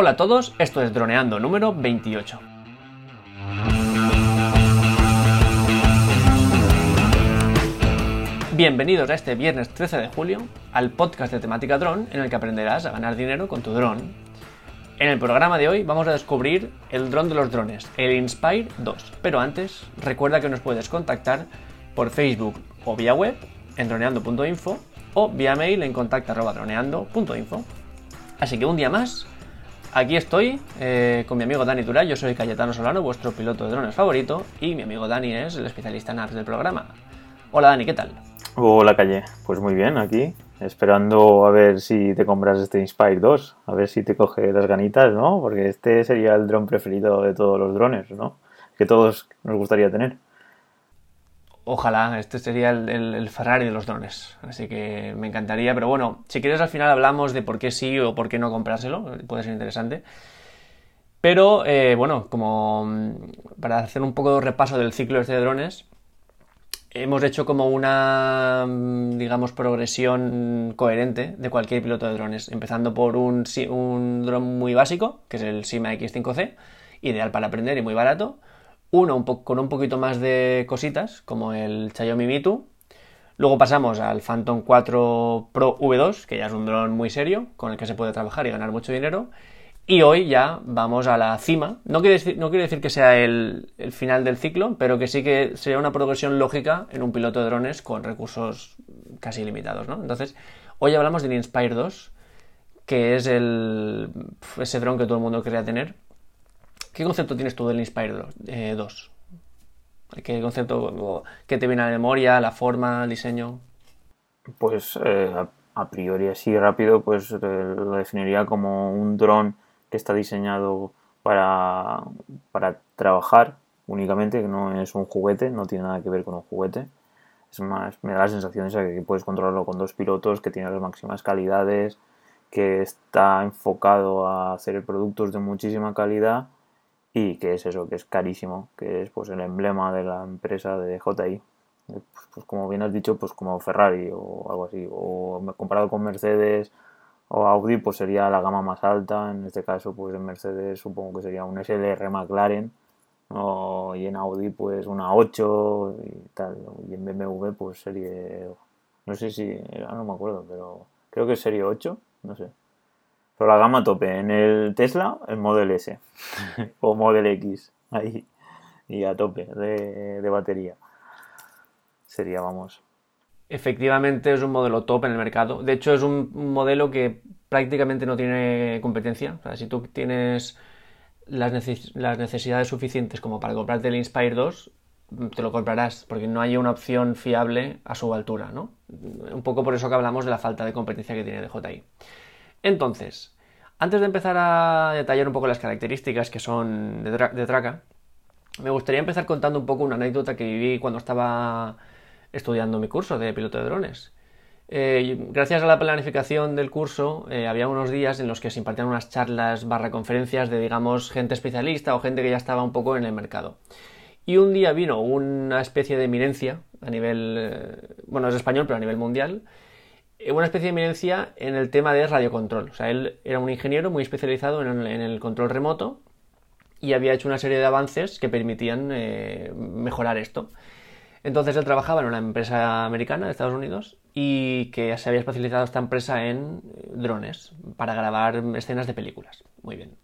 Hola a todos, esto es Droneando número 28. Bienvenidos a este viernes 13 de julio al podcast de temática dron en el que aprenderás a ganar dinero con tu dron. En el programa de hoy vamos a descubrir el dron de los drones, el Inspire 2. Pero antes, recuerda que nos puedes contactar por Facebook o vía web en droneando.info o vía mail en contacto.droneando.info. Así que un día más, aquí estoy eh, con mi amigo Dani Tura. Yo soy Cayetano Solano, vuestro piloto de drones favorito, y mi amigo Dani es el especialista en apps del programa. Hola Dani, ¿qué tal? Hola Calle, pues muy bien, aquí, esperando a ver si te compras este Inspire 2, a ver si te coge las ganitas, ¿no? Porque este sería el dron preferido de todos los drones, ¿no? Que todos nos gustaría tener. Ojalá, este sería el, Ferrari de los drones, así que me encantaría, pero bueno, si quieres al final hablamos de por qué sí o por qué no comprárselo, puede ser interesante. Pero eh, bueno, como mm, para hacer un poco de repaso del ciclo este de drones, hemos hecho como una, mm, digamos, progresión coherente de cualquier piloto de drones, empezando por un, un dron muy básico, que es el Sima X5C, ideal para aprender y muy barato, uno con un poquito más de cositas, como el Xiaomi Mi 2, Luego pasamos al Phantom 4 Pro V2, que ya es un dron muy serio, con el que se puede trabajar y ganar mucho dinero. Y hoy ya vamos a la cima. No quiere decir, que sea el, final del ciclo, pero que sí que sería una progresión lógica en un piloto de drones con recursos casi limitados, ¿no? Entonces, hoy hablamos del Inspire 2, que es el, ese dron que todo el mundo quería tener. ¿Qué concepto tienes tú del Inspire 2? Eh, ¿Qué concepto que te viene a la memoria, la forma, el diseño? Pues eh, a, priori así rápido, pues eh, lo definiría como un dron que está diseñado para, para trabajar únicamente, que no es un juguete, no tiene nada que ver con un juguete. Es más, me da la sensación de que puedes controlarlo con dos pilotos, que tiene las máximas calidades, que está enfocado a hacer productos de muchísima calidad y que es eso, que es carísimo, que es pues el emblema de la empresa de JI. Pues, pues como bien has dicho, pues como Ferrari o algo así, o comparado con Mercedes o Audi pues sería la gama más alta, en este caso pues en Mercedes supongo que sería un SLR McLaren y en Audi pues una 8 y tal, y en BMW pues serie, no sé si, no me acuerdo, pero creo que es serie 8, no sé. Pero la gama tope, en el Tesla el Model S o Model X, ahí, y a tope de, de batería. Sería, vamos, Efectivamente es un modelo top en el mercado. De hecho, es un modelo que prácticamente no tiene competencia. O sea, si tú tienes las, necesidades suficientes como para comprarte el Inspire 2, te lo comprarás, porque no hay una opción fiable a su altura, ¿no? Un poco por eso que hablamos de la falta de competencia que tiene DJI. Entonces, antes de empezar a detallar un poco las características que son de, de Traca, me gustaría empezar contando un poco una anécdota que viví cuando estaba estudiando mi curso de piloto de drones. Eh, gracias a la planificación del curso, eh, había unos días en los que se impartían unas charlas barra conferencias de, digamos, gente especialista o gente que ya estaba un poco en el mercado. Y un día vino una especie de eminencia a nivel, eh, bueno, es español, pero a nivel mundial, una especie de eminencia en el tema de radiocontrol. O sea, él era un ingeniero muy especializado en el control remoto y había hecho una serie de avances que permitían mejorar esto. Entonces él trabajaba en una empresa americana de Estados Unidos y que se había especializado esta empresa en eh, drones para grabar escenas de películas. Muy bien.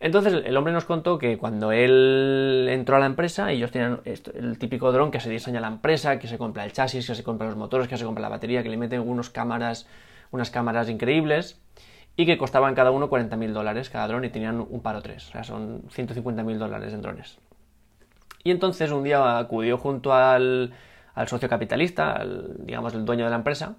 Entonces el hombre nos contó que cuando él entró a la empresa, ellos tenían el típico dron que se diseña la empresa, que se compra el chasis, que se compra los motores, que se compra la batería, que le meten unos cámaras, unas cámaras increíbles y que costaban cada uno 40.000 dólares cada dron y tenían un paro tres. O sea, son 150.000 dólares en drones. Y entonces un día acudió junto al, socio capitalista, digamos el dueño de la empresa,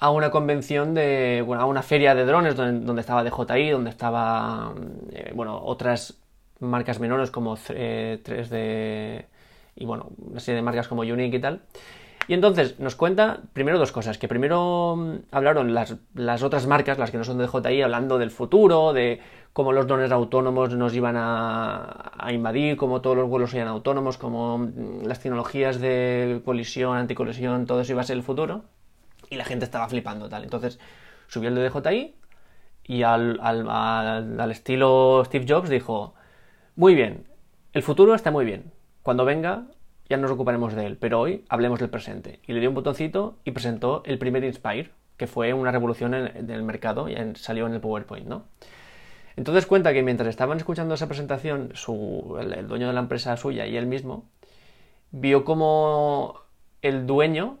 a una convención de, bueno, a una feria de drones donde, estaba DJI, donde estaba, eh, bueno, otras marcas menores como 3D eh, y bueno, una serie de marcas como Unique y tal. Y entonces nos cuenta primero dos cosas, que primero mm, hablaron las, las, otras marcas, las que no son de DJI, hablando del futuro, de cómo los drones autónomos nos iban a, invadir, cómo todos los vuelos serían autónomos, cómo mm, las tecnologías de colisión, anticolisión, todo eso iba a ser el futuro. Y la gente estaba flipando tal. Entonces subió el DJI y al, al, estilo Steve Jobs dijo, muy bien, el futuro está muy bien, cuando venga ya nos ocuparemos de él, pero hoy hablemos del presente. Y le dio un botoncito y presentó el primer Inspire, que fue una revolución en, el mercado y salió en el PowerPoint, ¿no? Entonces cuenta que mientras estaban escuchando esa presentación, su, el, dueño de la empresa suya y él mismo, vio como el dueño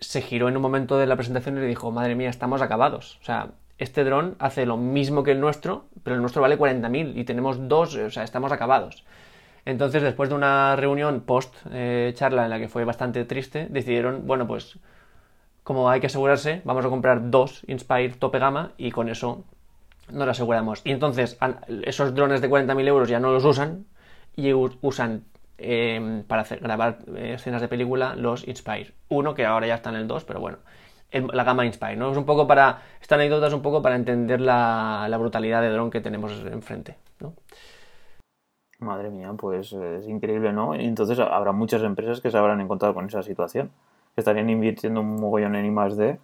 se giró en un momento de la presentación y le dijo, madre mía, estamos acabados. O sea, este dron hace lo mismo que el nuestro, pero el nuestro vale 40.000 y tenemos dos, o sea, estamos acabados. Entonces, después de una reunión post eh, charla en la que fue bastante triste, decidieron, bueno, pues como hay que asegurarse, vamos a comprar dos Inspire tope gama y con eso nos aseguramos. Y entonces esos drones de 40.000 euros ya no los usan y usan em, para grabar eh, escenas de película los Inspire. Uno que ahora ya está en el 2, pero bueno, la gama Inspire, ¿no? Es un poco para, esta anécdota es un poco para entender la, brutalidad de dron que tenemos enfrente, ¿no? Madre mía, pues es increíble, ¿no? Entonces habrá muchas empresas que se habrán encontrado con esa situación, que estarían invirtiendo un mogollón en I+.D.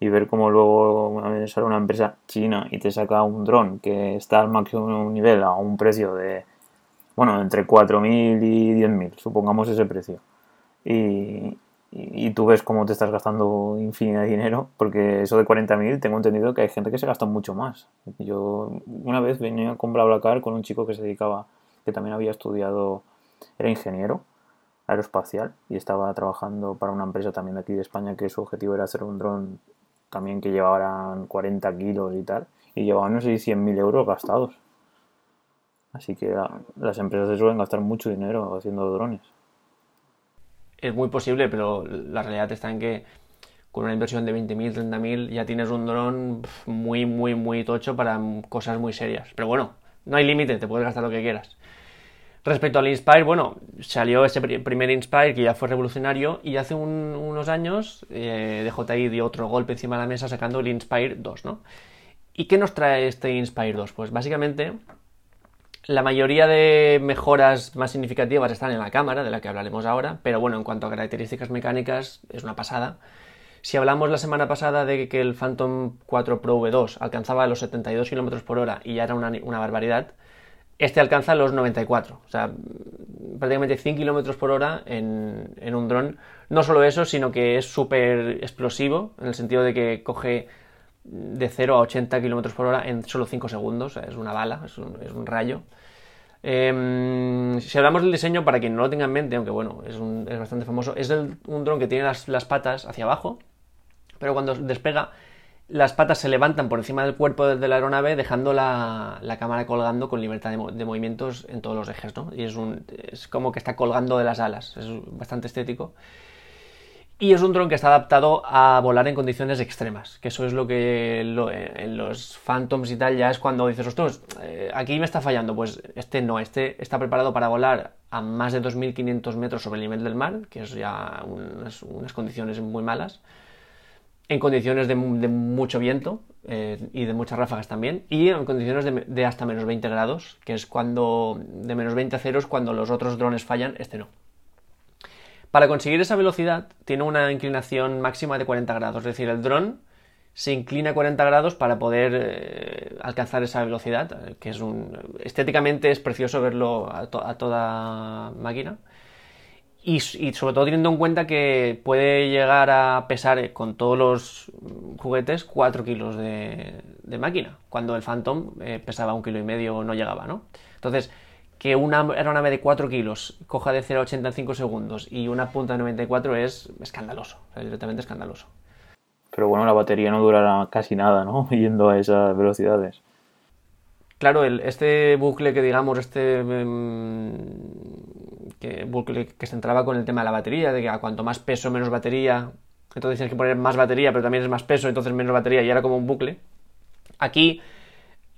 y ver cómo luego sale una empresa china y te saca un dron que está al máximo nivel a un precio de, bueno, entre 4.000 y 10.000, supongamos ese precio. Y, y, tú ves cómo te estás gastando infinidad de dinero, porque eso de 40.000 tengo entendido que hay gente que se gasta mucho más. Yo una vez venía con BlaBlaCar con un chico que se dedicaba, que también había estudiado, era ingeniero aeroespacial y estaba trabajando para una empresa también de aquí de España que su objetivo era hacer un dron también que llevaran 40 kilos y tal, y llevaban, no sé, 100.000 euros gastados. Así que las empresas suelen gastar mucho dinero haciendo drones es muy posible, pero la realidad está en que con una inversión de 20.000, 30.000 ya tienes un dron muy, muy, muy tocho para cosas muy serias. Pero bueno, no hay límite, te puedes gastar lo que quieras. Respecto al Inspire, bueno, salió ese primer Inspire que ya fue revolucionario y hace unos años eh, DJI dio otro golpe encima de la mesa sacando el Inspire 2, ¿no? ¿Y qué nos trae este Inspire 2? Pues básicamente la mayoría de mejoras más significativas están en la cámara, de la que hablaremos ahora, pero bueno, en cuanto a características mecánicas, es una pasada. Si hablamos la semana pasada de que el Phantom 4 Pro V2 alcanzaba los 72 km por hora y ya era una, barbaridad, este alcanza los 94, o sea, prácticamente 100 km por hora en, en un dron. No solo eso, sino que es súper explosivo, en el sentido de que coge de 0 a 80 km por hora en solo 5 segundos, es una bala, es un, rayo. Em, si hablamos del diseño, para quien no lo tenga en mente, aunque bueno, es, bastante famoso, es un dron que tiene las, patas hacia abajo, pero cuando despega, las patas se levantan por encima del cuerpo de la aeronave, dejando la, cámara colgando con libertad de, movimientos en todos los ejes, ¿no? Y es, un, es como que está colgando de las alas, es bastante estético. Y es un dron que está adaptado a volar en condiciones extremas, que eso es lo que en los Phantoms y tal ya es cuando dices, ostras, eh, aquí me está fallando. Pues este no, este está preparado para volar a más de 2.500 metros sobre el nivel del mar, que es ya unas, condiciones muy malas, en condiciones de, mucho viento eh, y de muchas ráfagas también, y en condiciones de, hasta menos 20 grados, que es cuando de menos 20 a cero es cuando los otros drones fallan, este no. Para conseguir esa velocidad tiene una inclinación máxima de 40 grados, es decir, el dron se inclina 40 grados para poder eh, alcanzar esa velocidad, que es estéticamente es precioso verlo a, toda máquina. Y, sobre todo teniendo en cuenta que puede llegar a pesar eh, con todos los juguetes 4 kilos de, máquina, cuando el Phantom eh, pesaba un kilo y medio no llegaba, ¿no? Entonces, que una aeronave de 4 kilos coja de 0 a 80 en 5 segundos y una punta de 94 es escandaloso, es directamente escandaloso. Pero bueno, la batería no durará casi nada, ¿no? Yendo a esas velocidades. Claro, este bucle que digamos, este em, bucle que se entraba con el tema de la batería, de que a cuanto más peso, menos batería, entonces tienes que poner más batería, pero también es más peso, entonces menos batería, y era como un bucle. Aquí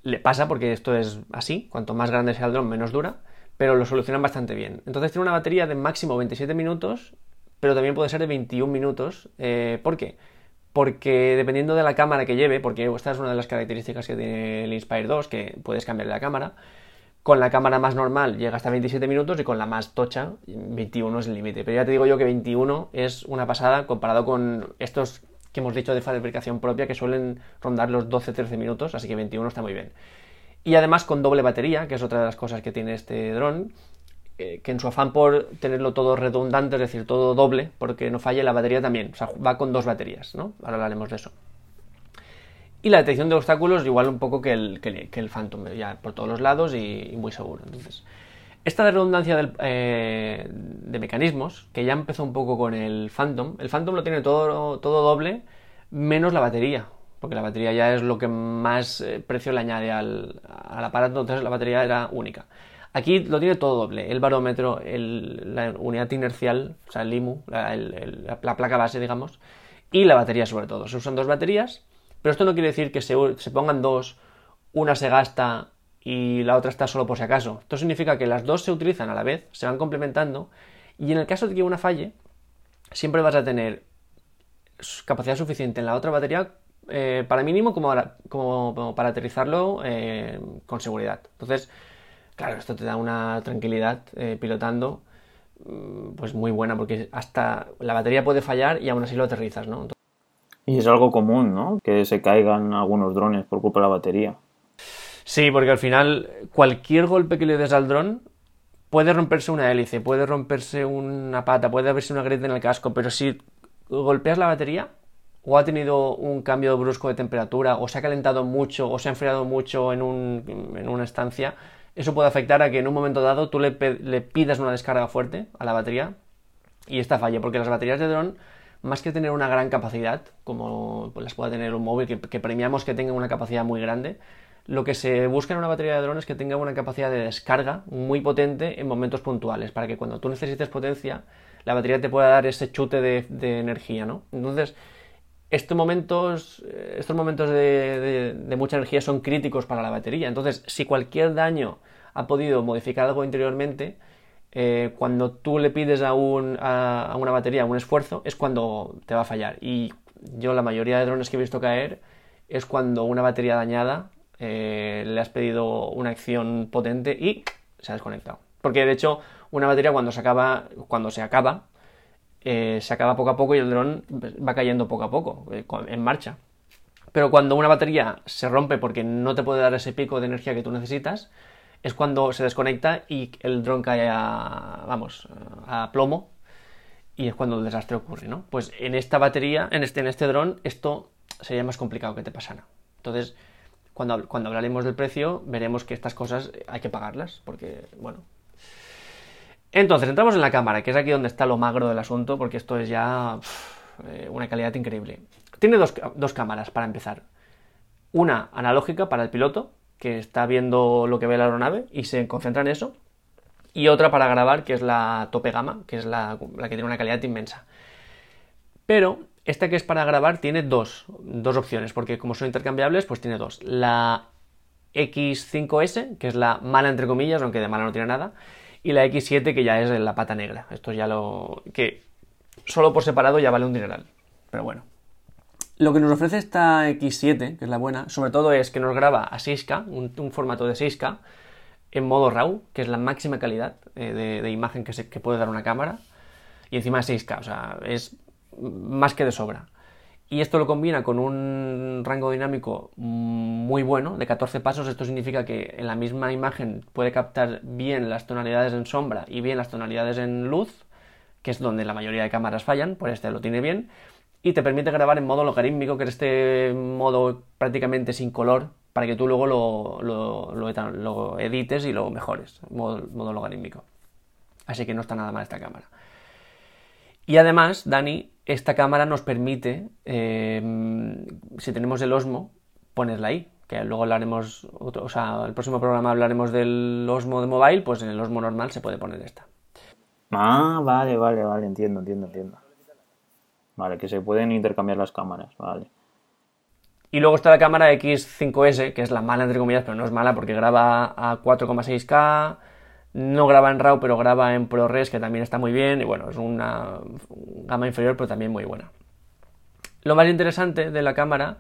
le pasa porque esto es así, cuanto más grande sea el dron menos dura, pero lo solucionan bastante bien. Entonces tiene una batería de máximo 27 minutos, pero también puede ser de 21 minutos. Eh, ¿Por qué? Porque dependiendo de la cámara que lleve, porque esta es una de las características que tiene el Inspire 2, que puedes cambiar la cámara, con la cámara más normal llega hasta 27 minutos y con la más tocha 21 es el límite. Pero ya te digo yo que 21 es una pasada comparado con estos que hemos dicho de fabricación propia, que suelen rondar los 12-13 minutos, así que 21 está muy bien. Y además con doble batería, que es otra de las cosas que tiene este dron, eh, que en su afán por tenerlo todo redundante, es decir, todo doble, porque no falle la batería también, o sea, va con dos baterías, ¿no? Ahora hablaremos de eso. Y la detección de obstáculos igual un poco que el, que, Phantom, ya por todos los lados y, muy seguro. Entonces, esta redundancia eh, de mecanismos, que ya empezó un poco con el Phantom, el Phantom lo tiene todo, todo doble, menos la batería, porque la batería ya es lo que más eh, precio le añade al, aparato, entonces la batería era única. Aquí lo tiene todo doble, el barómetro, la unidad inercial, o sea, el IMU, la, placa base, digamos, y la batería sobre todo. Se usan dos baterías, pero esto no quiere decir que se, se pongan dos, una se gasta y la otra está solo por si acaso. Esto significa que las dos se utilizan a la vez, se van complementando, y en el caso de que una falle, siempre vas a tener capacidad suficiente en la otra batería eh, para mínimo como para, como, para aterrizarlo eh, con seguridad. Entonces, Claro, esto te da una tranquilidad eh, pilotando mm, pues muy buena porque hasta la batería puede fallar y aún así lo aterrizas, ¿no? Y es algo común, ¿no? Que se caigan algunos drones por culpa de la batería. Sí, porque al final cualquier golpe que le des al dron puede romperse una hélice, puede romperse una pata, puede haberse una grieta en el casco, pero si golpeas la batería o ha tenido un cambio brusco de temperatura o se ha calentado mucho o se ha enfriado mucho en, un, en una estancia, eso puede afectar a que en un momento dado tú le, pidas una descarga fuerte a la batería y esta falle, porque las baterías de dron, más que tener una gran capacidad, como las pueda tener un móvil, que, premiamos que tenga una capacidad muy grande, lo que se busca en una batería de dron es que tenga una capacidad de descarga muy potente en momentos puntuales, para que cuando tú necesites potencia, la batería te pueda dar ese chute de, de energía, ¿no? Entonces, estos momentos, estos momentos de, mucha energía son críticos para la batería. Entonces, si cualquier daño ha podido modificar algo interiormente, eh, cuando tú le pides a, a, una batería un esfuerzo, es cuando te va a fallar. Y yo la mayoría de drones que he visto caer es cuando una batería dañada eh, le has pedido una acción potente y se ha desconectado. Porque de hecho, una batería cuando se acaba, cuando se acaba, eh, se acaba poco a poco y el dron va cayendo poco a poco, eh, en marcha. Pero cuando una batería se rompe porque no te puede dar ese pico de energía que tú necesitas, es cuando se desconecta y el dron cae a, vamos, a plomo y es cuando el desastre ocurre, ¿no? Pues en esta batería, en este, en este dron, esto sería más complicado que te pasara. Entonces, cuando, cuando hablaremos del precio, veremos que estas cosas hay que pagarlas, porque, bueno, entonces, entramos en la cámara, que es aquí donde está lo magro del asunto, porque esto es ya eh, una calidad increíble. Tiene dos, cámaras para empezar. Una analógica para el piloto, que está viendo lo que ve la aeronave y se concentra en eso. Y otra para grabar, que es la tope gama, que es la, que tiene una calidad inmensa. Pero esta que es para grabar tiene dos, dos opciones, porque como son intercambiables, pues tiene dos. La X5S, que es la mala entre comillas, aunque de mala no tiene nada, y la X7 que ya es la pata negra. Esto ya lo... que solo por separado ya vale un dineral. Pero bueno. Lo que nos ofrece esta X7, que es la buena, sobre todo es que nos graba a 6K, un, formato de 6K, en modo RAW, que es la máxima calidad eh, de, imagen que, se, que puede dar una cámara, y encima es 6K, o sea, es más que de sobra. Y esto lo combina con un rango dinámico muy bueno, de 14 pasos. Esto significa que en la misma imagen puede captar bien las tonalidades en sombra y bien las tonalidades en luz, que es donde la mayoría de cámaras fallan, por este lo tiene bien. Y te permite grabar en modo logarítmico, que es este modo prácticamente sin color, para que tú luego lo, lo, edites y lo mejores, modo, modo logarítmico. Así que no está nada mal esta cámara. Y además, Dani, esta cámara nos permite, em, si tenemos el Osmo, ponerla ahí. Que luego hablaremos, o sea, el próximo programa hablaremos del Osmo de mobile, pues en el Osmo normal se puede poner esta. Ah, vale, vale, vale, entiendo, entiendo, entiendo. Vale, que se pueden intercambiar las cámaras, vale. Y luego está la cámara X5S, que es la mala entre comillas, pero no es mala porque graba a 4,6K, no graba en RAW, pero graba en ProRes, que también está muy bien. Y bueno, es una gama inferior, pero también muy buena. Lo más interesante de la cámara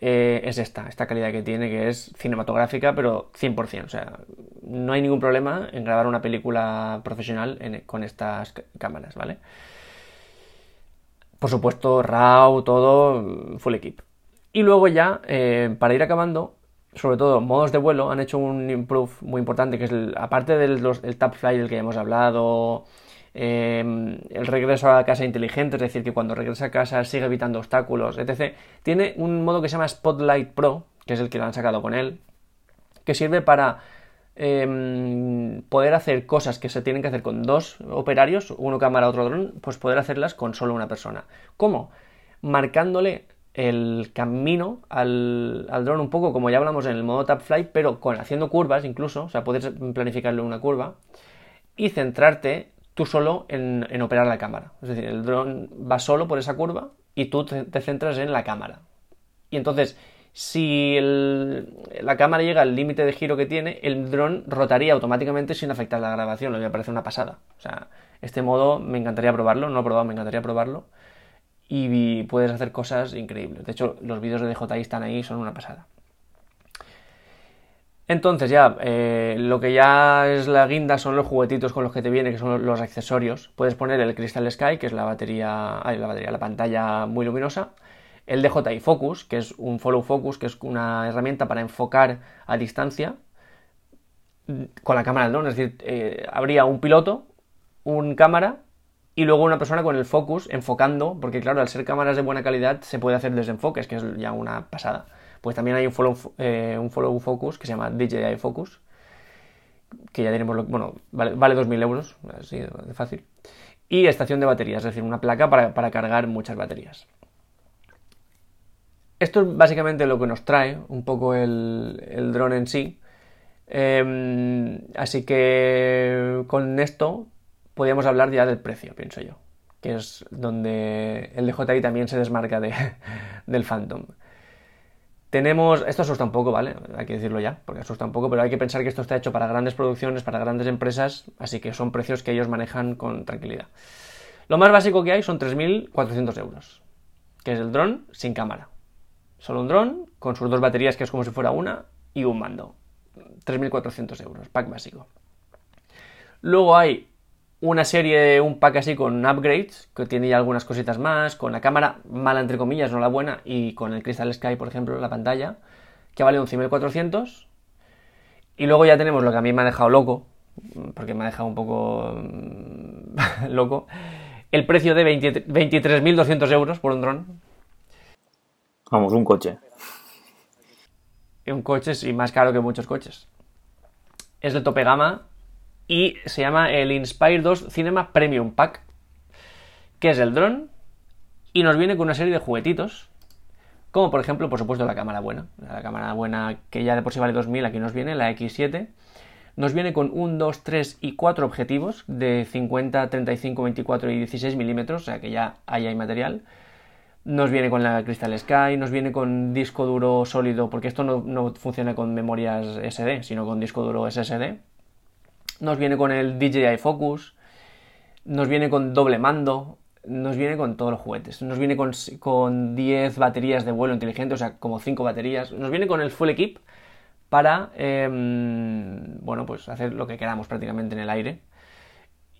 eh, es esta, esta calidad que tiene, que es cinematográfica, pero 100%. O sea, no hay ningún problema en grabar una película profesional con estas cámaras, ¿vale? por supuesto, RAW, todo, full equip. Y luego ya, eh, para ir acabando, sobre todo modos de vuelo, han hecho un improve muy importante, que es, aparte del el tap fly del que ya hemos hablado, em, el regreso a casa inteligente, es decir, que cuando regresa a casa sigue evitando obstáculos, etc. Tiene un modo que se llama Spotlight Pro, que es el que lo han sacado con él, que sirve para em, poder hacer cosas que se tienen que hacer con dos operarios, uno cámara, otro dron, pues poder hacerlas con solo una persona. ¿Cómo? Marcándole el camino al, al dron un poco como ya hablamos en el modo tap fly, pero con haciendo curvas incluso, o sea, puedes planificarlo una curva y centrarte tú solo en, operar la cámara. Es decir, el dron va solo por esa curva y tú te, centras en la cámara. Y entonces, si la cámara llega al límite de giro que tiene, el dron rotaría automáticamente sin afectar la grabación, lo que me parece una pasada. O sea, este modo me encantaría probarlo, no lo he probado, me encantaría probarlo y puedes hacer cosas increíbles. De hecho, los vídeos de DJI están ahí, son una pasada. Entonces ya, eh, lo que ya es la guinda son los juguetitos con los que te viene, que son los accesorios. Puedes poner el Crystal Sky, que es la batería, la batería, la pantalla muy luminosa. El DJI Focus, que es un follow focus, que es una herramienta para enfocar a distancia con la cámara del drone. Es decir, eh, habría un piloto, un cámara y luego una persona con el focus enfocando, porque claro, al ser cámaras de buena calidad se puede hacer desenfoques, que es ya una pasada. Pues también hay un follow, eh, un follow focus que se llama DJI Focus, que ya tenemos, bueno, vale, vale 2.000 euros, así de fácil. Y estación de baterías, es decir, una placa para, cargar muchas baterías. Esto es básicamente lo que nos trae un poco el, el dron en sí. Em, así que con esto podríamos hablar ya del precio, pienso yo, que es donde el DJI también se desmarca de, del Phantom. Tenemos, esto asusta un poco, ¿vale? Hay que decirlo ya, porque asusta un poco, pero hay que pensar que esto está hecho para grandes producciones, para grandes empresas, así que son precios que ellos manejan con tranquilidad. Lo más básico que hay son 3.400 euros, que es el dron sin cámara. Solo un dron con sus dos baterías, que es como si fuera una, y un mando. 3.400 euros, pack básico. Luego hay una serie, un pack así con upgrades, que tiene ya algunas cositas más, con la cámara mala entre comillas, no la buena, y con el Crystal Sky, por ejemplo, la pantalla, que vale 11.400. Y luego ya tenemos lo que a mí me ha dejado loco, porque me ha dejado un poco mm, loco, el precio de 23.200 euros por un dron. Vamos, un coche. Un coche, y más caro que muchos coches. Es de tope gama, y se llama el Inspire 2 Cinema Premium Pack, que es el dron y nos viene con una serie de juguetitos, como por ejemplo, por supuesto, la cámara buena, la cámara buena que ya de por sí vale 2000, aquí nos viene, la X7. Nos viene con un 2, 3 y 4 objetivos de 50, 35, 24 y 16 milímetros, o sea que ya ahí hay material. Nos viene con la Crystal Sky, nos viene con disco duro sólido, porque esto no, no funciona con memorias SD, sino con disco duro SSD nos viene con el DJI Focus, nos viene con doble mando, nos viene con todos los juguetes, nos viene con, con 10 baterías de vuelo inteligente, o sea, como 5 baterías, nos viene con el full equip para, em, bueno, pues hacer lo que queramos prácticamente en el aire.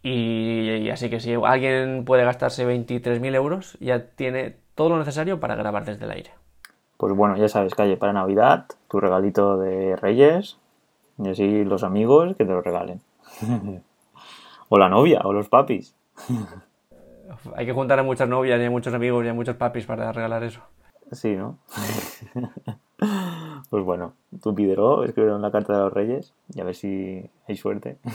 Y, así que si alguien puede gastarse 23.000 euros, ya tiene todo lo necesario para grabar desde el aire. Pues bueno, ya sabes, calle para Navidad, tu regalito de Reyes, y así los amigos que te lo regalen. o la novia, o los papis. Hay que juntar a muchas novias y a muchos amigos y a muchos papis para regalar eso. Sí, ¿no? pues bueno, tú pídelo, escribe la carta de los reyes y a ver si hay suerte.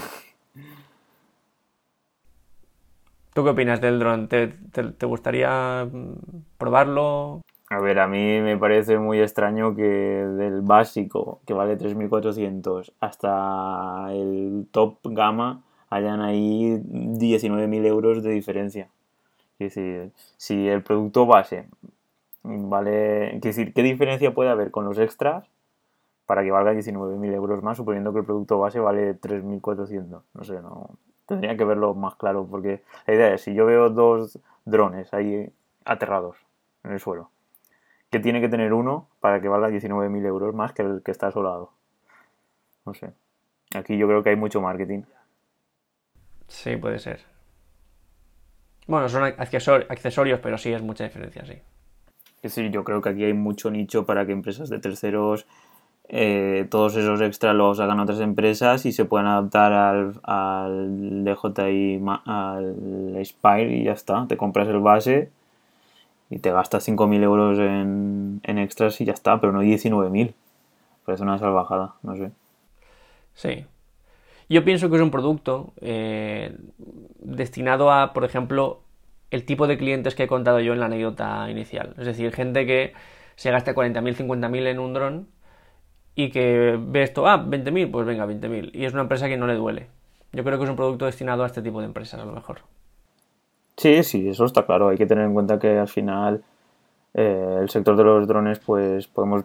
¿Tú qué opinas del dron? te gustaría probarlo? A ver, a mí me parece muy extraño que del básico, que vale 3.400, hasta el top gama hayan ahí 19.000 euros de diferencia. Es decir, si el producto base vale... Es decir, ¿qué diferencia puede haber con los extras para que valga 19.000 euros más, suponiendo que el producto base vale 3.400? No sé, no... Tendría que verlo más claro, porque la idea es, si yo veo dos drones ahí aterrados en el suelo, que tiene que tener uno para que valga 19.000 euros más que el que está lado. No sé. Aquí yo creo que hay mucho marketing. Sí, puede ser. Bueno, son accesorios, pero sí es mucha diferencia, sí. Es decir, yo creo que aquí hay mucho nicho para que empresas de terceros eh, todos esos extras los hagan otras empresas y se puedan adaptar al, al DJI, al Spire y ya está. Te compras el base y te gastas 5.000 euros en, extras y ya está, pero no 19.000. Parece una salvajada, no sé. Sí. Yo pienso que es un producto eh, destinado a, por ejemplo, el tipo de clientes que he contado yo en la anécdota inicial. Es decir, gente que se gasta 40.000, 50.000 en un dron y que ve esto, ah, 20.000, pues venga, 20.000. Y es una empresa que no le duele. Yo creo que es un producto destinado a este tipo de empresas, a lo mejor. Sí, sí, eso está claro. Hay que tener en cuenta que al final eh, el sector de los drones, pues podemos,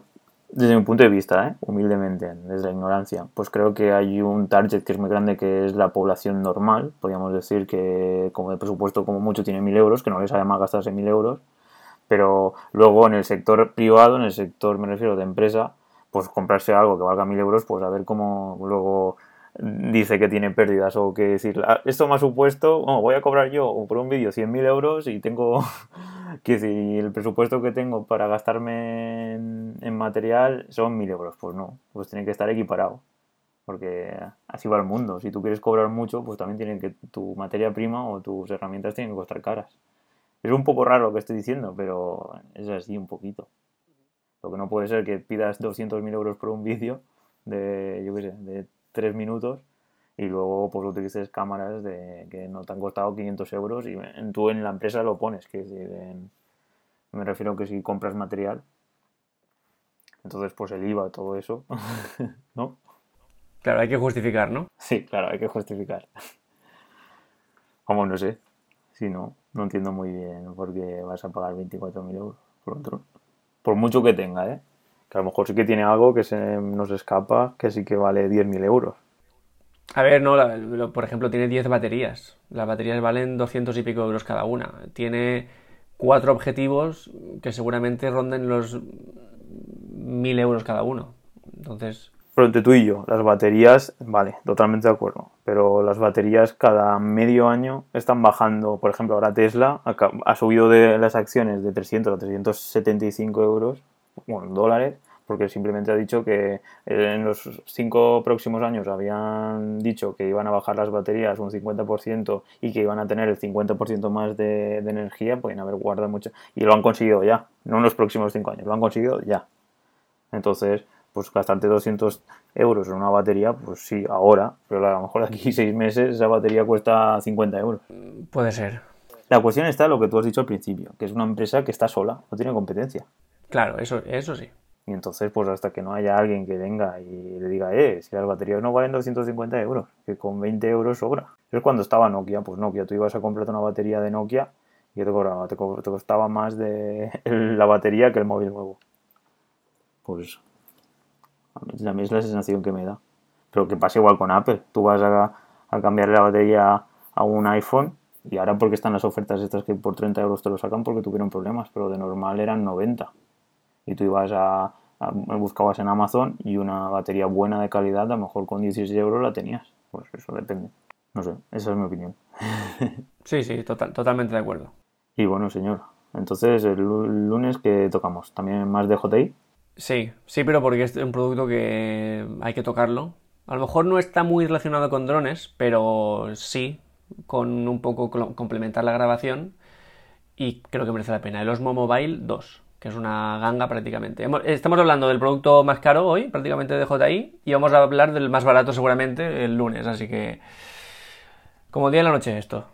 desde mi punto de vista, ¿eh? humildemente, desde la ignorancia, pues creo que hay un target que es muy grande, que es la población normal. Podríamos decir que como de presupuesto como mucho tiene 1.000 euros, que no les sale más gastarse 1.000 euros. Pero luego en el sector privado, en el sector, me refiero, de empresa, pues comprarse algo que valga mil euros, pues a ver cómo luego dice que tiene pérdidas o que decir, ah, esto me ha supuesto, voy a cobrar yo por un vídeo 100.000 euros y tengo, que decir, el presupuesto que tengo para gastarme en, material son mil euros, pues no, pues tiene que estar equiparado, porque así va el mundo, si tú quieres cobrar mucho, pues también tiene que, tu materia prima o tus herramientas tienen que costar caras. Es un poco raro lo que estoy diciendo, pero es así un poquito. Lo que no puede ser que pidas 200.000 euros por un vídeo de, yo qué sé, de 3 minutos y luego pues utilices cámaras de, que no te han costado 500 euros y tú en la empresa lo pones. Que me refiero que si compras material, entonces pues el IVA, todo eso, ¿no? Claro, hay que justificar, ¿no? Sí, claro, hay que justificar. Como no sé, si no, no entiendo muy bien por qué vas a pagar 24.000 euros por otro por mucho que tenga, ¿eh? Que a lo mejor sí que tiene algo que se nos escapa, que sí que vale 10.000 euros. A ver, no, por ejemplo, tiene 10 baterías. Las baterías valen 200 y pico euros cada una. Tiene cuatro objetivos que seguramente ronden los 1.000 euros cada uno. Entonces... Pero entre tú y yo, las baterías, vale, totalmente de acuerdo. Pero las baterías cada medio año están bajando. Por ejemplo, ahora Tesla ha, subido de las acciones de 300 a 375 euros, bueno, dólares, porque simplemente ha dicho que en los cinco próximos años habían dicho que iban a bajar las baterías un 50% y que iban a tener el 50% más de, de, energía, pueden haber guardado mucho. Y lo han conseguido ya, no en los próximos cinco años, lo han conseguido ya. Entonces, pues gastarte 200 euros en una batería, pues sí, ahora, pero a lo mejor de aquí seis meses esa batería cuesta 50 euros. Puede ser. La cuestión está en lo que tú has dicho al principio, que es una empresa que está sola, no tiene competencia. Claro, eso, eso sí. Y entonces, pues hasta que no haya alguien que venga y le diga, eh, si las baterías no valen 250 euros, que con 20 euros sobra. Es cuando estaba Nokia, pues Nokia, tú ibas a comprar una batería de Nokia y te cobraba, te, costaba más de la batería que el móvil nuevo. Pues eso. A mí es la sensación que me da. Pero que pasa igual con Apple. Tú vas a, a cambiar la batería a un iPhone y ahora porque están las ofertas estas que por 30 euros te lo sacan porque tuvieron problemas, pero de normal eran 90. Y tú ibas a, buscabas en Amazon y una batería buena de calidad, a lo mejor con 16 euros la tenías. Pues eso depende. No sé, esa es mi opinión. sí, sí, total, totalmente de acuerdo. Y bueno, señor, entonces el lunes que tocamos, también más de JI. Sí, sí, pero porque es un producto que hay que tocarlo. A lo mejor no está muy relacionado con drones, pero sí, con un poco complementar la grabación y creo que merece la pena. El Osmo Mobile 2, que es una ganga prácticamente. Estamos hablando del producto más caro hoy, prácticamente de JI, y vamos a hablar del más barato seguramente el lunes, así que como día en la noche esto.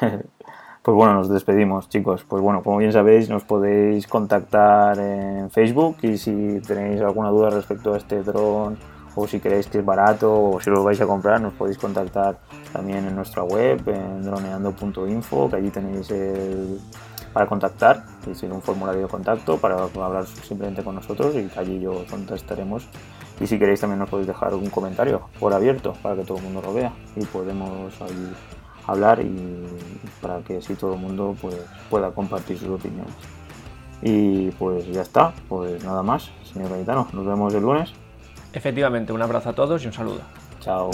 Pues bueno, nos despedimos, chicos. Pues bueno, como bien sabéis, nos podéis contactar en Facebook y si tenéis alguna duda respecto a este dron o si creéis que es barato o si lo vais a comprar, nos podéis contactar también en nuestra web, en droneando.info, que allí tenéis el, para contactar, es un formulario de contacto para hablar simplemente con nosotros y allí yo contestaremos. Y si queréis también nos podéis dejar un comentario por abierto para que todo el mundo lo vea y podemos ahí hablar y para que así todo el mundo pues, pueda compartir sus opiniones. Y pues ya está, pues nada más, señor Gaetano, nos vemos el lunes. Efectivamente, un abrazo a todos y un saludo. Chao.